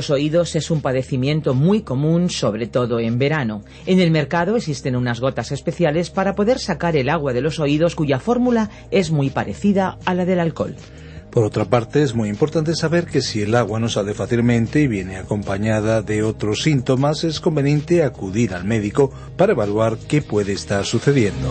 Los oídos es un padecimiento muy común, sobre todo en verano. En el mercado existen unas gotas especiales para poder sacar el agua de los oídos cuya fórmula es muy parecida a la del alcohol. Por otra parte, es muy importante saber que si el agua no sale fácilmente y viene acompañada de otros síntomas, es conveniente acudir al médico para evaluar qué puede estar sucediendo.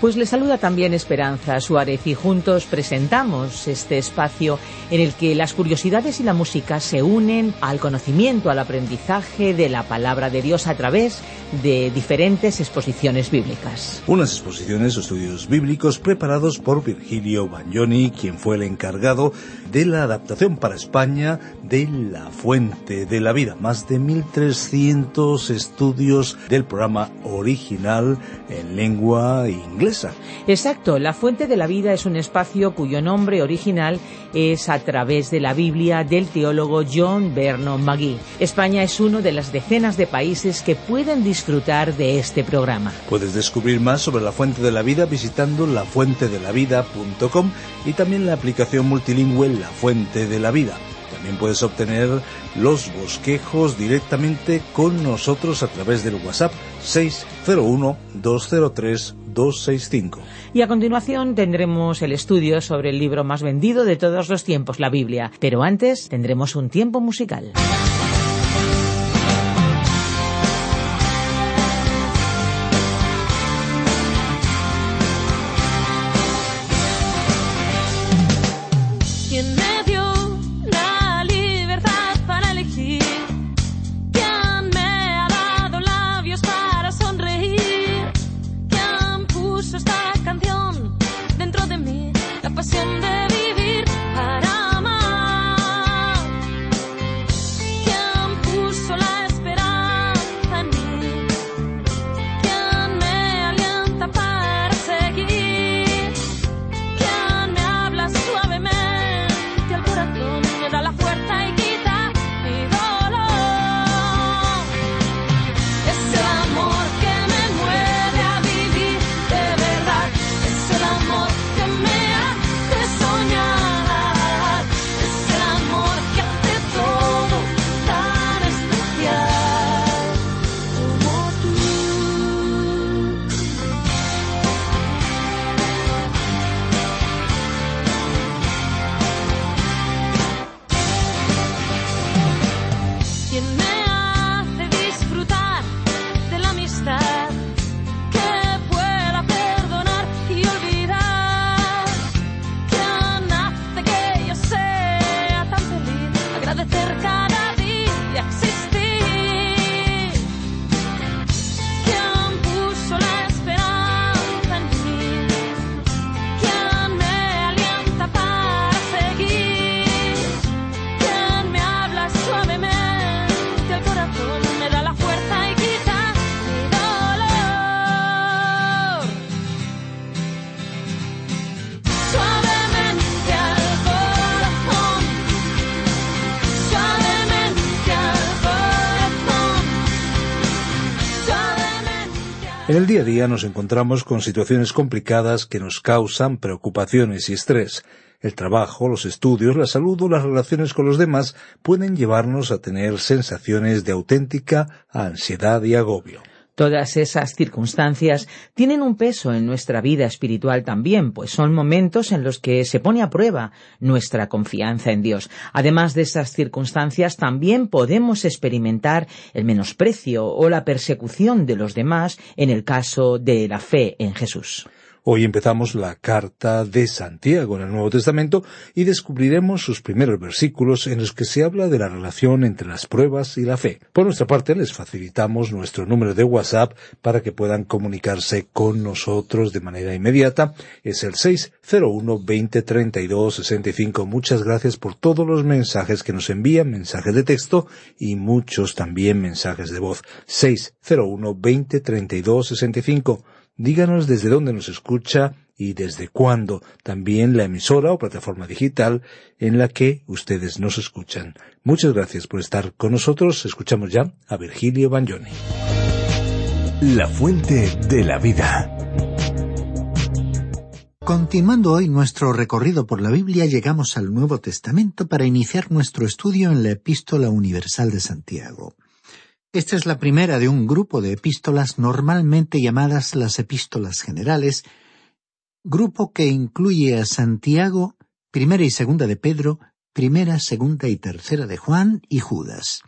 Pues le saluda también Esperanza Suárez y juntos presentamos este espacio en el que las curiosidades y la música se unen al conocimiento, al aprendizaje de la palabra de Dios a través de diferentes exposiciones bíblicas. Unas exposiciones o estudios bíblicos preparados por Virgilio Bagnoni, quien fue el encargado de la adaptación para España de La Fuente de la Vida. Más de 1.300 estudios del programa original en lengua inglesa. Exacto, La Fuente de la Vida es un espacio cuyo nombre original es a través de la Biblia del teólogo John Vernon McGee. España es uno de las decenas de países que pueden disfrutar de este programa. Puedes descubrir más sobre La Fuente de la Vida visitando lafuentedelavida.com y también la aplicación multilingüe La Fuente de la Vida. También puedes obtener los bosquejos directamente con nosotros a través del WhatsApp 601-203-265. Y a continuación tendremos el estudio sobre el libro más vendido de todos los tiempos, la Biblia. Pero antes tendremos un tiempo musical. El día a día nos encontramos con situaciones complicadas que nos causan preocupaciones y estrés. El trabajo, los estudios, la salud o las relaciones con los demás pueden llevarnos a tener sensaciones de auténtica ansiedad y agobio. Todas esas circunstancias tienen un peso en nuestra vida espiritual también, pues son momentos en los que se pone a prueba nuestra confianza en Dios. Además de esas circunstancias, también podemos experimentar el menosprecio o la persecución de los demás en el caso de la fe en Jesús. Hoy empezamos la carta de Santiago en el Nuevo Testamento y descubriremos sus primeros versículos en los que se habla de la relación entre las pruebas y la fe. Por nuestra parte, les facilitamos nuestro número de WhatsApp para que puedan comunicarse con nosotros de manera inmediata. Es el 601 20 32 65. Muchas gracias por todos los mensajes que nos envían, mensajes de texto y muchos también mensajes de voz. 601 20 32 65. Díganos desde dónde nos escucha y desde cuándo, también la emisora o plataforma digital en la que ustedes nos escuchan. Muchas gracias por estar con nosotros. Escuchamos ya a Virgilio Bagnoni. La fuente de la vida. Continuando hoy nuestro recorrido por la Biblia, llegamos al Nuevo Testamento para iniciar nuestro estudio en la Epístola Universal de Santiago. Esta es la primera de un grupo de epístolas normalmente llamadas las epístolas generales, grupo que incluye a Santiago, primera y segunda de Pedro, primera, segunda y tercera de Juan y Judas.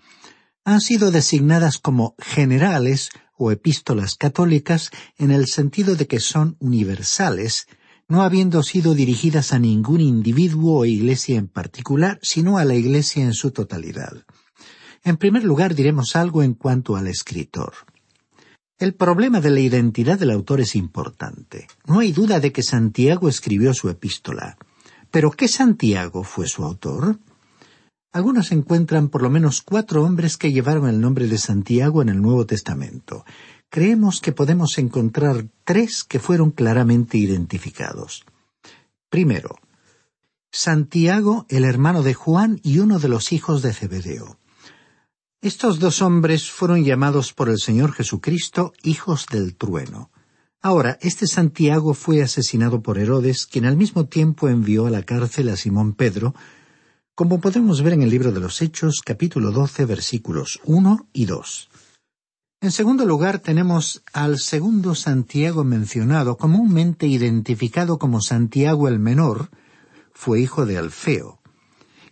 Han sido designadas como generales o epístolas católicas en el sentido de que son universales, no habiendo sido dirigidas a ningún individuo o iglesia en particular, sino a la iglesia en su totalidad. En primer lugar, diremos algo en cuanto al escritor. El problema de la identidad del autor es importante. No hay duda de que Santiago escribió su epístola. Pero ¿qué Santiago fue su autor? Algunos encuentran por lo menos cuatro hombres que llevaron el nombre de Santiago en el Nuevo Testamento. Creemos que podemos encontrar tres que fueron claramente identificados. Primero, Santiago, el hermano de Juan y uno de los hijos de Zebedeo. Estos dos hombres fueron llamados por el Señor Jesucristo hijos del trueno. Ahora, este Santiago fue asesinado por Herodes, quien al mismo tiempo envió a la cárcel a Simón Pedro, como podemos ver en el libro de los Hechos, capítulo 12, versículos 1 y 2. En segundo lugar, tenemos al segundo Santiago mencionado, comúnmente identificado como Santiago el Menor, fue hijo de Alfeo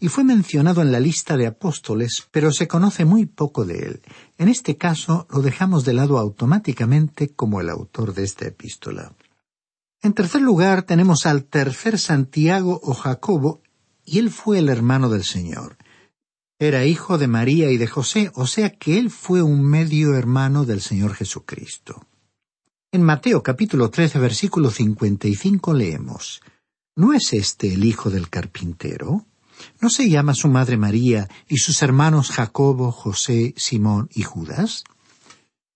y fue mencionado en la lista de apóstoles, pero se conoce muy poco de él. En este caso lo dejamos de lado automáticamente como el autor de esta epístola. En tercer lugar tenemos al tercer Santiago o Jacobo, y él fue el hermano del Señor. Era hijo de María y de José, o sea que él fue un medio hermano del Señor Jesucristo. En Mateo capítulo 13 versículo 55 leemos, ¿No es este el hijo del carpintero? ¿No se llama su madre María y sus hermanos Jacobo, José, Simón y Judas?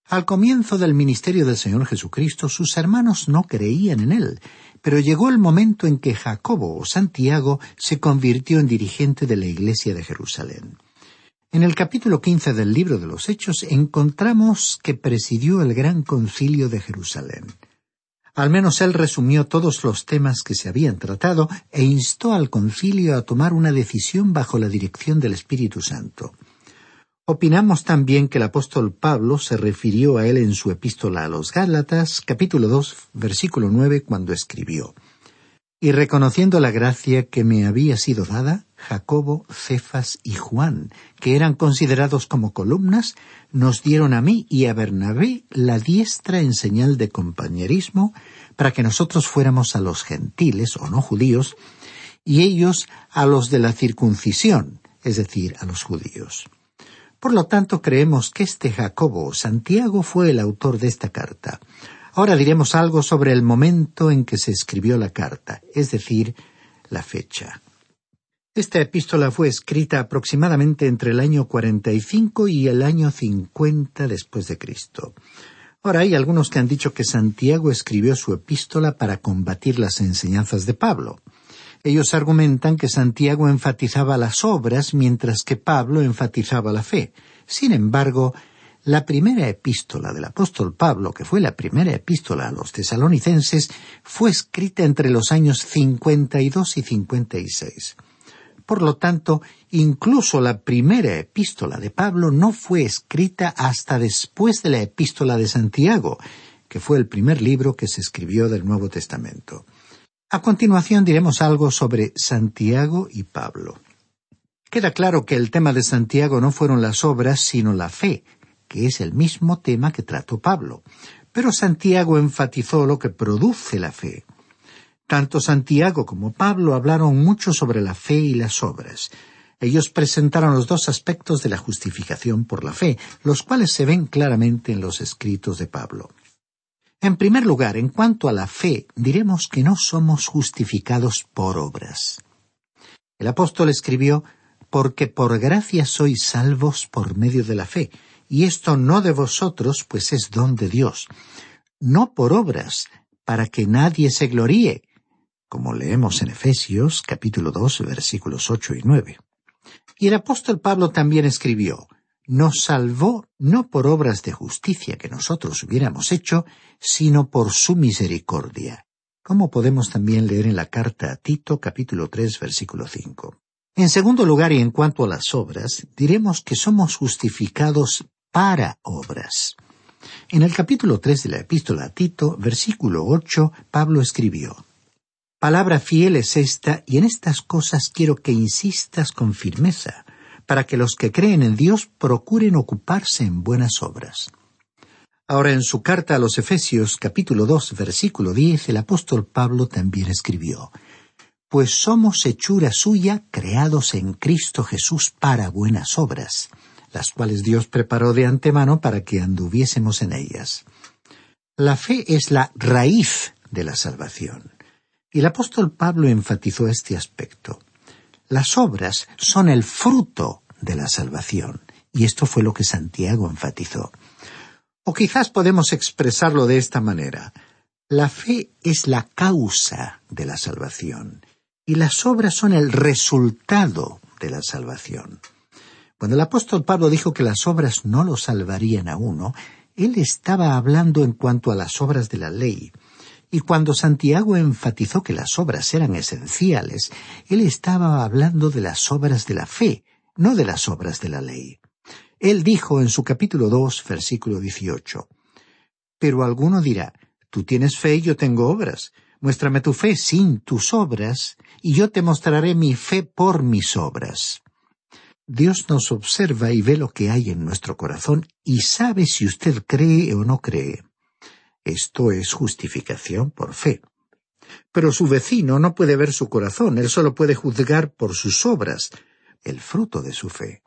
Al comienzo del ministerio del Señor Jesucristo, sus hermanos no creían en él, pero llegó el momento en que Jacobo o Santiago se convirtió en dirigente de la Iglesia de Jerusalén. En el capítulo quince del libro de los Hechos encontramos que presidió el gran concilio de Jerusalén. Al menos él resumió todos los temas que se habían tratado e instó al concilio a tomar una decisión bajo la dirección del Espíritu Santo. Opinamos también que el apóstol Pablo se refirió a él en su epístola a los Gálatas, capítulo 2, versículo 9, cuando escribió Y reconociendo la gracia que me había sido dada, Jacobo, Cefas y Juan, que eran considerados como columnas, nos dieron a mí y a Bernabé la diestra en señal de compañerismo para que nosotros fuéramos a los gentiles o no judíos y ellos a los de la circuncisión, es decir, a los judíos. Por lo tanto, creemos que este Jacobo Santiago fue el autor de esta carta. Ahora diremos algo sobre el momento en que se escribió la carta, es decir, la fecha. Esta epístola fue escrita aproximadamente entre el año 45 y el año 50 después de Cristo. Ahora hay algunos que han dicho que Santiago escribió su epístola para combatir las enseñanzas de Pablo. Ellos argumentan que Santiago enfatizaba las obras mientras que Pablo enfatizaba la fe. Sin embargo, la primera epístola del apóstol Pablo, que fue la primera epístola a los tesalonicenses, fue escrita entre los años 52 y 56. Por lo tanto, incluso la primera epístola de Pablo no fue escrita hasta después de la epístola de Santiago, que fue el primer libro que se escribió del Nuevo Testamento. A continuación diremos algo sobre Santiago y Pablo. Queda claro que el tema de Santiago no fueron las obras, sino la fe, que es el mismo tema que trató Pablo. Pero Santiago enfatizó lo que produce la fe. Tanto Santiago como Pablo hablaron mucho sobre la fe y las obras. Ellos presentaron los dos aspectos de la justificación por la fe, los cuales se ven claramente en los escritos de Pablo. En primer lugar, en cuanto a la fe, diremos que no somos justificados por obras. El apóstol escribió, porque por gracia sois salvos por medio de la fe, y esto no de vosotros, pues es don de Dios, no por obras, para que nadie se gloríe, como leemos en Efesios capítulo 2 versículos 8 y 9. Y el apóstol Pablo también escribió, nos salvó no por obras de justicia que nosotros hubiéramos hecho, sino por su misericordia, como podemos también leer en la carta a Tito capítulo 3 versículo 5. En segundo lugar, y en cuanto a las obras, diremos que somos justificados para obras. En el capítulo 3 de la epístola a Tito, versículo 8, Pablo escribió, Palabra fiel es esta, y en estas cosas quiero que insistas con firmeza, para que los que creen en Dios procuren ocuparse en buenas obras. Ahora en su carta a los Efesios capítulo 2 versículo 10 el apóstol Pablo también escribió, Pues somos hechura suya creados en Cristo Jesús para buenas obras, las cuales Dios preparó de antemano para que anduviésemos en ellas. La fe es la raíz de la salvación. El apóstol Pablo enfatizó este aspecto. Las obras son el fruto de la salvación, y esto fue lo que Santiago enfatizó. O quizás podemos expresarlo de esta manera. La fe es la causa de la salvación, y las obras son el resultado de la salvación. Cuando el apóstol Pablo dijo que las obras no lo salvarían a uno, él estaba hablando en cuanto a las obras de la ley, y cuando Santiago enfatizó que las obras eran esenciales, él estaba hablando de las obras de la fe, no de las obras de la ley. Él dijo en su capítulo 2, versículo 18, Pero alguno dirá, tú tienes fe y yo tengo obras. Muéstrame tu fe sin tus obras, y yo te mostraré mi fe por mis obras. Dios nos observa y ve lo que hay en nuestro corazón y sabe si usted cree o no cree. Esto es justificación por fe. Pero su vecino no puede ver su corazón, él solo puede juzgar por sus obras, el fruto de su fe.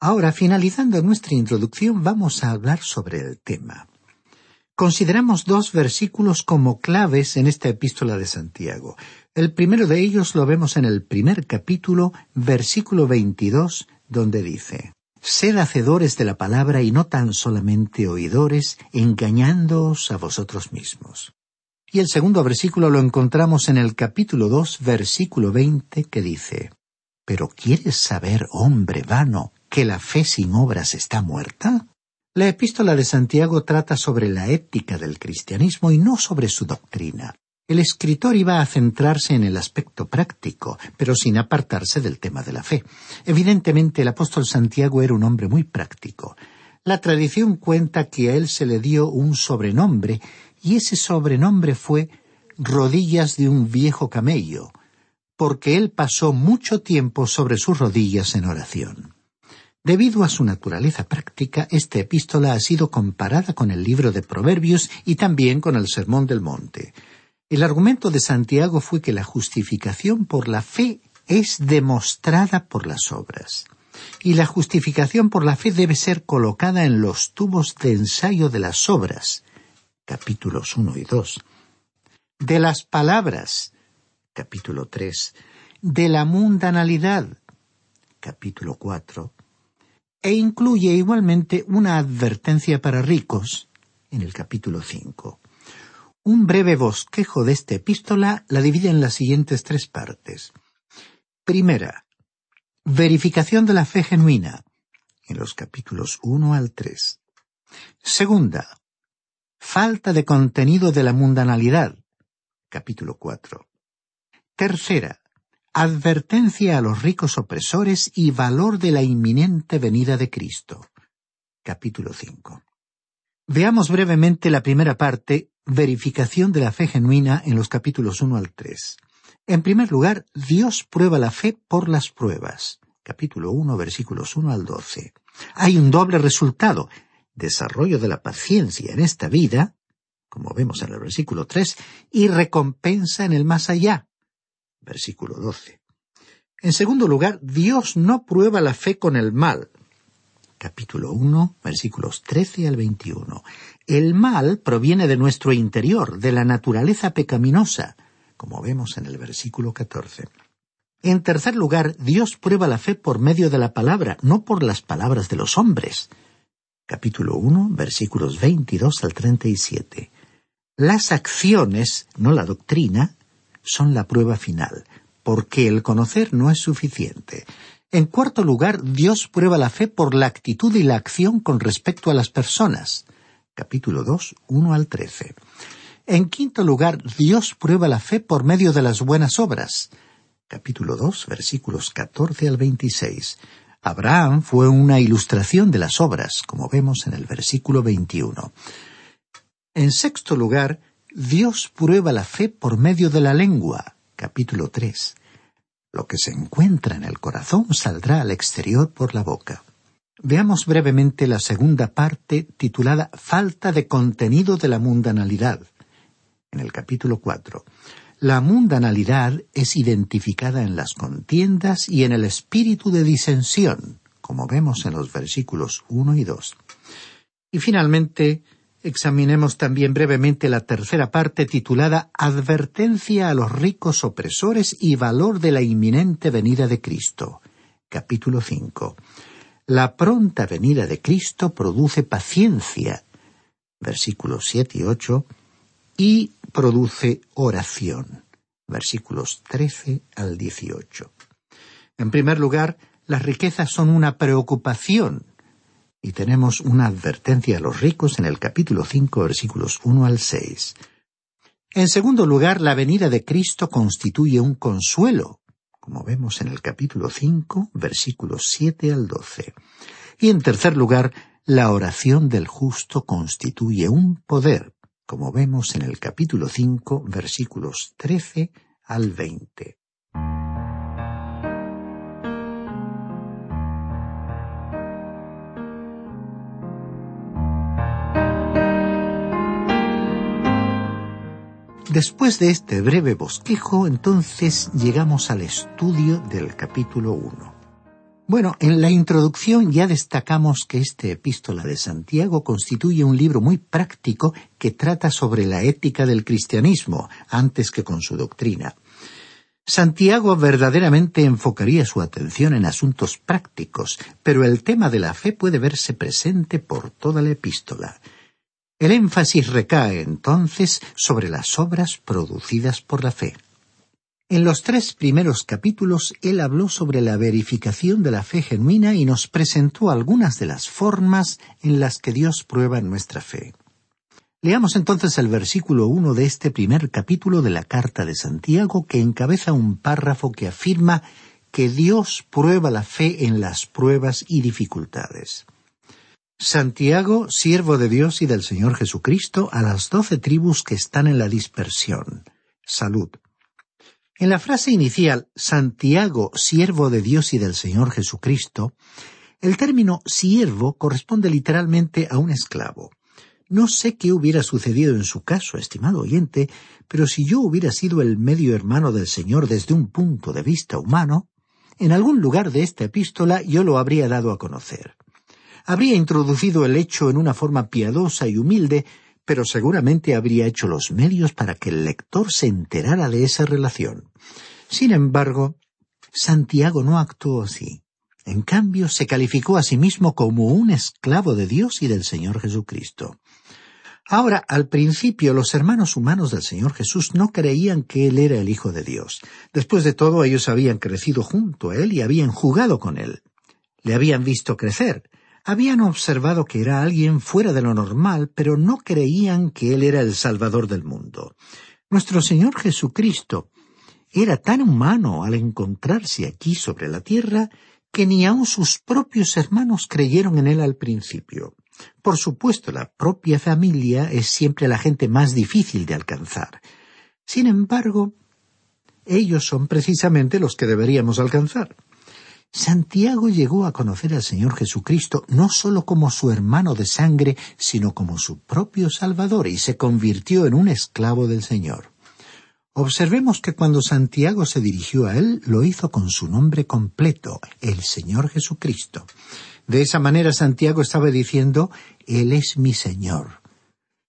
Ahora, finalizando nuestra introducción, vamos a hablar sobre el tema. Consideramos dos versículos como claves en esta epístola de Santiago. El primero de ellos lo vemos en el primer capítulo, versículo 22, donde dice, Sed hacedores de la palabra y no tan solamente oidores, engañándoos a vosotros mismos. Y el segundo versículo lo encontramos en el capítulo 2, versículo 20, que dice, ¿Pero quieres saber, hombre vano, que la fe sin obras está muerta? La epístola de Santiago trata sobre la ética del cristianismo y no sobre su doctrina. El escritor iba a centrarse en el aspecto práctico, pero sin apartarse del tema de la fe. Evidentemente el apóstol Santiago era un hombre muy práctico. La tradición cuenta que a él se le dio un sobrenombre, y ese sobrenombre fue rodillas de un viejo camello, porque él pasó mucho tiempo sobre sus rodillas en oración. Debido a su naturaleza práctica, esta epístola ha sido comparada con el libro de Proverbios y también con el Sermón del Monte. El argumento de Santiago fue que la justificación por la fe es demostrada por las obras. Y la justificación por la fe debe ser colocada en los tubos de ensayo de las obras, capítulos 1 y 2, de las palabras, capítulo 3, de la mundanalidad, capítulo 4, e incluye igualmente una advertencia para ricos, en el capítulo 5. Un breve bosquejo de esta epístola la divide en las siguientes tres partes. Primera, verificación de la fe genuina, en los capítulos 1 al 3. Segunda, falta de contenido de la mundanalidad, capítulo 4. Tercera, advertencia a los ricos opresores y valor de la inminente venida de Cristo. Capítulo 5. Veamos brevemente la primera parte, verificación de la fe genuina en los capítulos 1 al 3. En primer lugar, Dios prueba la fe por las pruebas. Capítulo 1, versículos 1 al 12. Hay un doble resultado, desarrollo de la paciencia en esta vida, como vemos en el versículo 3, y recompensa en el más allá. Versículo 12. En segundo lugar, Dios no prueba la fe con el mal. Capítulo 1, versículos 13 al 21. El mal proviene de nuestro interior, de la naturaleza pecaminosa, como vemos en el versículo 14. En tercer lugar, Dios prueba la fe por medio de la palabra, no por las palabras de los hombres. Capítulo 1, versículos 22 al 37. Las acciones, no la doctrina, son la prueba final, porque el conocer no es suficiente. En cuarto lugar, Dios prueba la fe por la actitud y la acción con respecto a las personas. Capítulo 2, 1 al 13. En quinto lugar, Dios prueba la fe por medio de las buenas obras. Capítulo 2, versículos 14 al 26. Abraham fue una ilustración de las obras, como vemos en el versículo 21. En sexto lugar, Dios prueba la fe por medio de la lengua. Capítulo 3. Lo que se encuentra en el corazón saldrá al exterior por la boca. Veamos brevemente la segunda parte titulada Falta de contenido de la mundanalidad. En el capítulo 4. La mundanalidad es identificada en las contiendas y en el espíritu de disensión, como vemos en los versículos 1 y 2. Y finalmente, Examinemos también brevemente la tercera parte titulada Advertencia a los ricos opresores y valor de la inminente venida de Cristo. Capítulo 5. La pronta venida de Cristo produce paciencia. Versículos 7 y 8. Y produce oración. Versículos 13 al 18. En primer lugar, las riquezas son una preocupación y tenemos una advertencia a los ricos en el capítulo 5, versículos 1 al 6. En segundo lugar, la venida de Cristo constituye un consuelo, como vemos en el capítulo 5, versículos 7 al 12. Y en tercer lugar, la oración del justo constituye un poder, como vemos en el capítulo 5, versículos 13 al 20. Después de este breve bosquejo, entonces llegamos al estudio del capítulo 1. Bueno, en la introducción ya destacamos que esta epístola de Santiago constituye un libro muy práctico que trata sobre la ética del cristianismo, antes que con su doctrina. Santiago verdaderamente enfocaría su atención en asuntos prácticos, pero el tema de la fe puede verse presente por toda la epístola. El énfasis recae entonces sobre las obras producidas por la fe. En los tres primeros capítulos él habló sobre la verificación de la fe genuina y nos presentó algunas de las formas en las que Dios prueba nuestra fe. Leamos entonces el versículo uno de este primer capítulo de la carta de Santiago que encabeza un párrafo que afirma que Dios prueba la fe en las pruebas y dificultades. Santiago, siervo de Dios y del Señor Jesucristo, a las doce tribus que están en la dispersión. Salud. En la frase inicial, Santiago, siervo de Dios y del Señor Jesucristo, el término siervo corresponde literalmente a un esclavo. No sé qué hubiera sucedido en su caso, estimado oyente, pero si yo hubiera sido el medio hermano del Señor desde un punto de vista humano, en algún lugar de esta epístola yo lo habría dado a conocer habría introducido el hecho en una forma piadosa y humilde, pero seguramente habría hecho los medios para que el lector se enterara de esa relación. Sin embargo, Santiago no actuó así. En cambio, se calificó a sí mismo como un esclavo de Dios y del Señor Jesucristo. Ahora, al principio, los hermanos humanos del Señor Jesús no creían que Él era el Hijo de Dios. Después de todo, ellos habían crecido junto a Él y habían jugado con Él. Le habían visto crecer, habían observado que era alguien fuera de lo normal, pero no creían que Él era el Salvador del mundo. Nuestro Señor Jesucristo era tan humano al encontrarse aquí sobre la tierra que ni aun sus propios hermanos creyeron en él al principio. Por supuesto, la propia familia es siempre la gente más difícil de alcanzar. Sin embargo, ellos son precisamente los que deberíamos alcanzar. Santiago llegó a conocer al Señor Jesucristo no sólo como su hermano de sangre, sino como su propio Salvador, y se convirtió en un esclavo del Señor. Observemos que cuando Santiago se dirigió a él, lo hizo con su nombre completo, el Señor Jesucristo. De esa manera Santiago estaba diciendo, Él es mi Señor.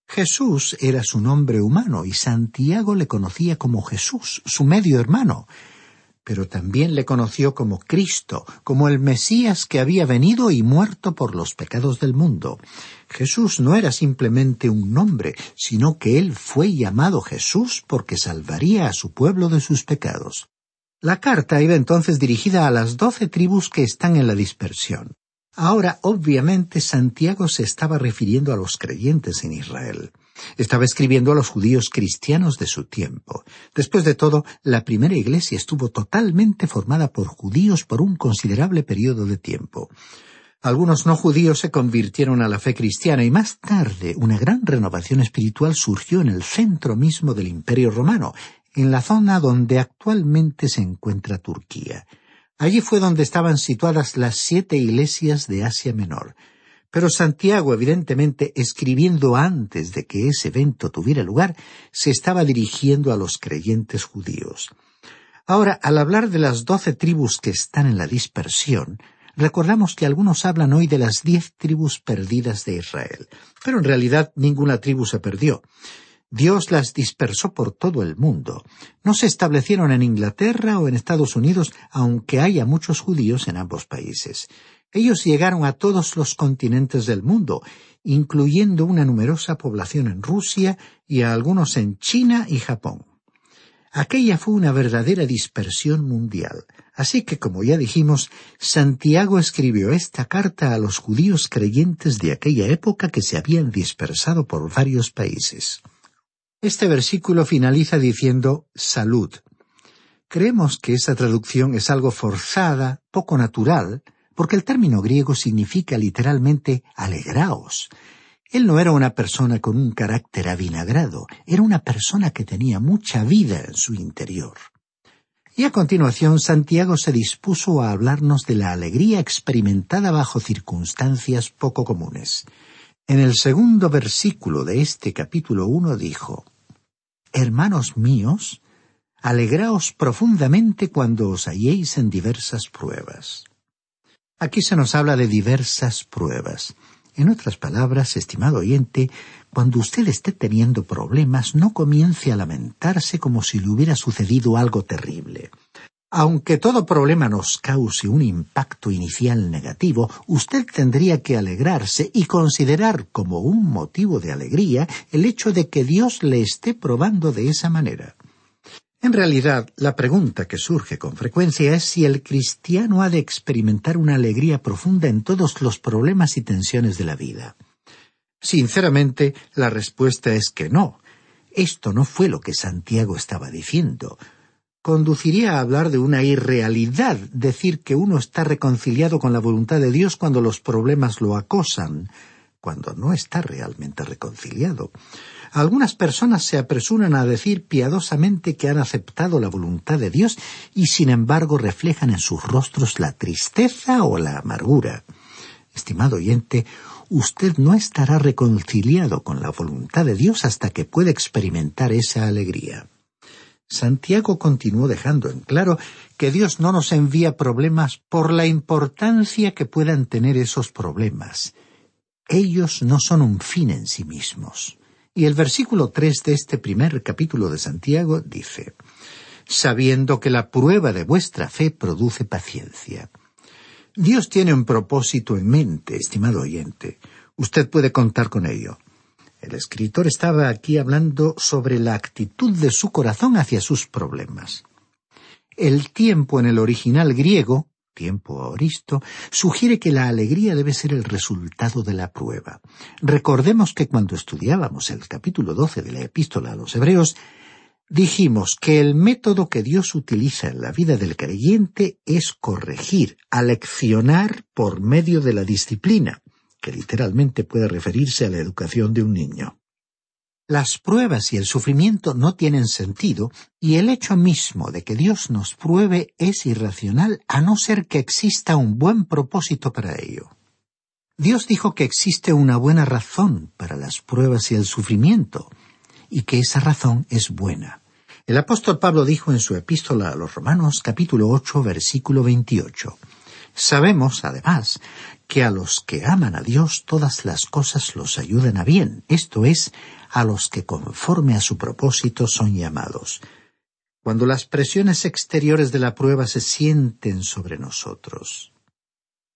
Jesús era su nombre humano y Santiago le conocía como Jesús, su medio hermano pero también le conoció como Cristo, como el Mesías que había venido y muerto por los pecados del mundo. Jesús no era simplemente un nombre, sino que él fue llamado Jesús porque salvaría a su pueblo de sus pecados. La carta iba entonces dirigida a las doce tribus que están en la dispersión. Ahora, obviamente, Santiago se estaba refiriendo a los creyentes en Israel. Estaba escribiendo a los judíos cristianos de su tiempo. Después de todo, la primera iglesia estuvo totalmente formada por judíos por un considerable periodo de tiempo. Algunos no judíos se convirtieron a la fe cristiana y más tarde una gran renovación espiritual surgió en el centro mismo del Imperio romano, en la zona donde actualmente se encuentra Turquía. Allí fue donde estaban situadas las siete iglesias de Asia Menor. Pero Santiago, evidentemente, escribiendo antes de que ese evento tuviera lugar, se estaba dirigiendo a los creyentes judíos. Ahora, al hablar de las doce tribus que están en la dispersión, recordamos que algunos hablan hoy de las diez tribus perdidas de Israel, pero en realidad ninguna tribu se perdió. Dios las dispersó por todo el mundo. No se establecieron en Inglaterra o en Estados Unidos, aunque haya muchos judíos en ambos países. Ellos llegaron a todos los continentes del mundo, incluyendo una numerosa población en Rusia y a algunos en China y Japón. Aquella fue una verdadera dispersión mundial. Así que, como ya dijimos, Santiago escribió esta carta a los judíos creyentes de aquella época que se habían dispersado por varios países. Este versículo finaliza diciendo salud. Creemos que esa traducción es algo forzada, poco natural, porque el término griego significa literalmente alegraos. Él no era una persona con un carácter avinagrado, era una persona que tenía mucha vida en su interior. Y a continuación Santiago se dispuso a hablarnos de la alegría experimentada bajo circunstancias poco comunes. En el segundo versículo de este capítulo uno dijo Hermanos míos, alegraos profundamente cuando os halléis en diversas pruebas. Aquí se nos habla de diversas pruebas. En otras palabras, estimado oyente, cuando usted esté teniendo problemas, no comience a lamentarse como si le hubiera sucedido algo terrible. Aunque todo problema nos cause un impacto inicial negativo, usted tendría que alegrarse y considerar como un motivo de alegría el hecho de que Dios le esté probando de esa manera. En realidad, la pregunta que surge con frecuencia es si el cristiano ha de experimentar una alegría profunda en todos los problemas y tensiones de la vida. Sinceramente, la respuesta es que no. Esto no fue lo que Santiago estaba diciendo. Conduciría a hablar de una irrealidad decir que uno está reconciliado con la voluntad de Dios cuando los problemas lo acosan, cuando no está realmente reconciliado. Algunas personas se apresuran a decir piadosamente que han aceptado la voluntad de Dios y sin embargo reflejan en sus rostros la tristeza o la amargura. Estimado oyente, usted no estará reconciliado con la voluntad de Dios hasta que pueda experimentar esa alegría. Santiago continuó dejando en claro que Dios no nos envía problemas por la importancia que puedan tener esos problemas. Ellos no son un fin en sí mismos. Y el versículo tres de este primer capítulo de Santiago dice sabiendo que la prueba de vuestra fe produce paciencia. Dios tiene un propósito en mente, estimado oyente. Usted puede contar con ello. El escritor estaba aquí hablando sobre la actitud de su corazón hacia sus problemas. El tiempo en el original griego tiempo aoristo, sugiere que la alegría debe ser el resultado de la prueba. Recordemos que cuando estudiábamos el capítulo doce de la epístola a los Hebreos, Dijimos que el método que Dios utiliza en la vida del creyente es corregir, aleccionar por medio de la disciplina, que literalmente puede referirse a la educación de un niño. Las pruebas y el sufrimiento no tienen sentido y el hecho mismo de que Dios nos pruebe es irracional a no ser que exista un buen propósito para ello. Dios dijo que existe una buena razón para las pruebas y el sufrimiento, y que esa razón es buena. El apóstol Pablo dijo en su epístola a los Romanos capítulo 8 versículo 28. Sabemos, además, que a los que aman a Dios todas las cosas los ayudan a bien, esto es, a los que conforme a su propósito son llamados. Cuando las presiones exteriores de la prueba se sienten sobre nosotros,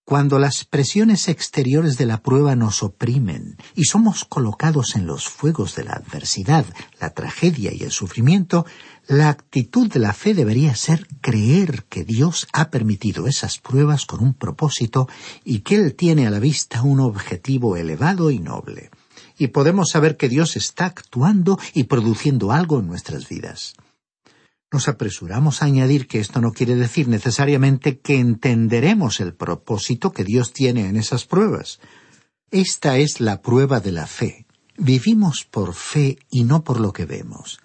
cuando las presiones exteriores de la prueba nos oprimen y somos colocados en los fuegos de la adversidad, la tragedia y el sufrimiento, la actitud de la fe debería ser creer que Dios ha permitido esas pruebas con un propósito y que Él tiene a la vista un objetivo elevado y noble. Y podemos saber que Dios está actuando y produciendo algo en nuestras vidas. Nos apresuramos a añadir que esto no quiere decir necesariamente que entenderemos el propósito que Dios tiene en esas pruebas. Esta es la prueba de la fe. Vivimos por fe y no por lo que vemos.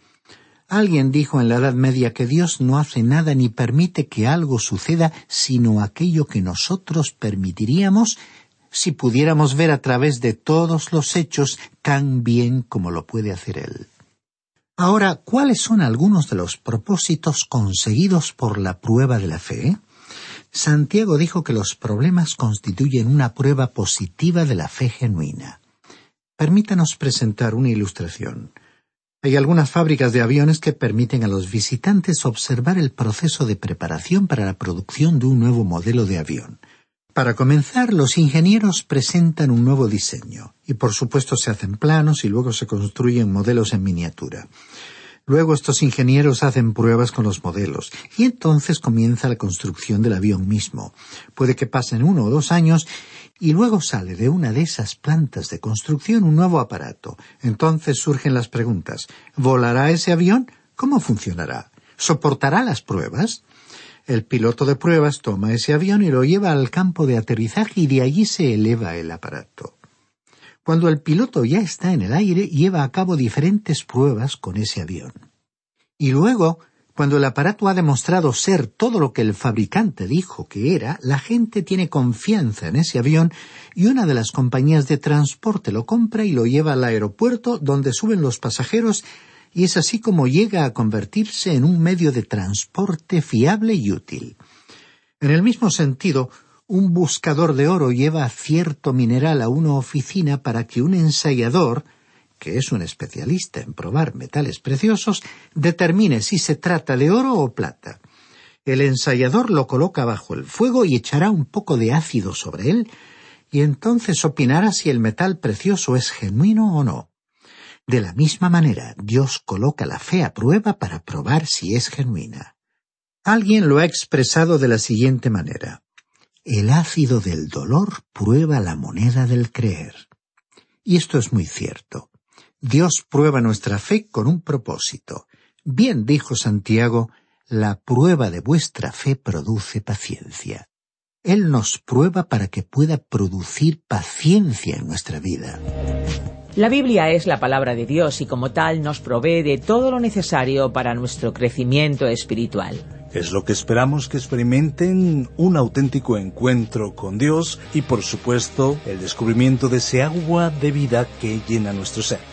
Alguien dijo en la Edad Media que Dios no hace nada ni permite que algo suceda sino aquello que nosotros permitiríamos si pudiéramos ver a través de todos los hechos tan bien como lo puede hacer Él. Ahora, ¿cuáles son algunos de los propósitos conseguidos por la prueba de la fe? Santiago dijo que los problemas constituyen una prueba positiva de la fe genuina. Permítanos presentar una ilustración. Hay algunas fábricas de aviones que permiten a los visitantes observar el proceso de preparación para la producción de un nuevo modelo de avión. Para comenzar, los ingenieros presentan un nuevo diseño y por supuesto se hacen planos y luego se construyen modelos en miniatura. Luego estos ingenieros hacen pruebas con los modelos y entonces comienza la construcción del avión mismo. Puede que pasen uno o dos años y luego sale de una de esas plantas de construcción un nuevo aparato. Entonces surgen las preguntas ¿Volará ese avión? ¿Cómo funcionará? ¿Soportará las pruebas? El piloto de pruebas toma ese avión y lo lleva al campo de aterrizaje y de allí se eleva el aparato. Cuando el piloto ya está en el aire, lleva a cabo diferentes pruebas con ese avión. Y luego, cuando el aparato ha demostrado ser todo lo que el fabricante dijo que era, la gente tiene confianza en ese avión y una de las compañías de transporte lo compra y lo lleva al aeropuerto donde suben los pasajeros y es así como llega a convertirse en un medio de transporte fiable y útil. En el mismo sentido, un buscador de oro lleva cierto mineral a una oficina para que un ensayador, que es un especialista en probar metales preciosos, determine si se trata de oro o plata. El ensayador lo coloca bajo el fuego y echará un poco de ácido sobre él, y entonces opinará si el metal precioso es genuino o no. De la misma manera, Dios coloca la fe a prueba para probar si es genuina. Alguien lo ha expresado de la siguiente manera. El ácido del dolor prueba la moneda del creer. Y esto es muy cierto. Dios prueba nuestra fe con un propósito. Bien dijo Santiago, la prueba de vuestra fe produce paciencia. Él nos prueba para que pueda producir paciencia en nuestra vida. La Biblia es la palabra de Dios y como tal nos provee de todo lo necesario para nuestro crecimiento espiritual. Es lo que esperamos que experimenten un auténtico encuentro con Dios y por supuesto el descubrimiento de ese agua de vida que llena nuestro ser.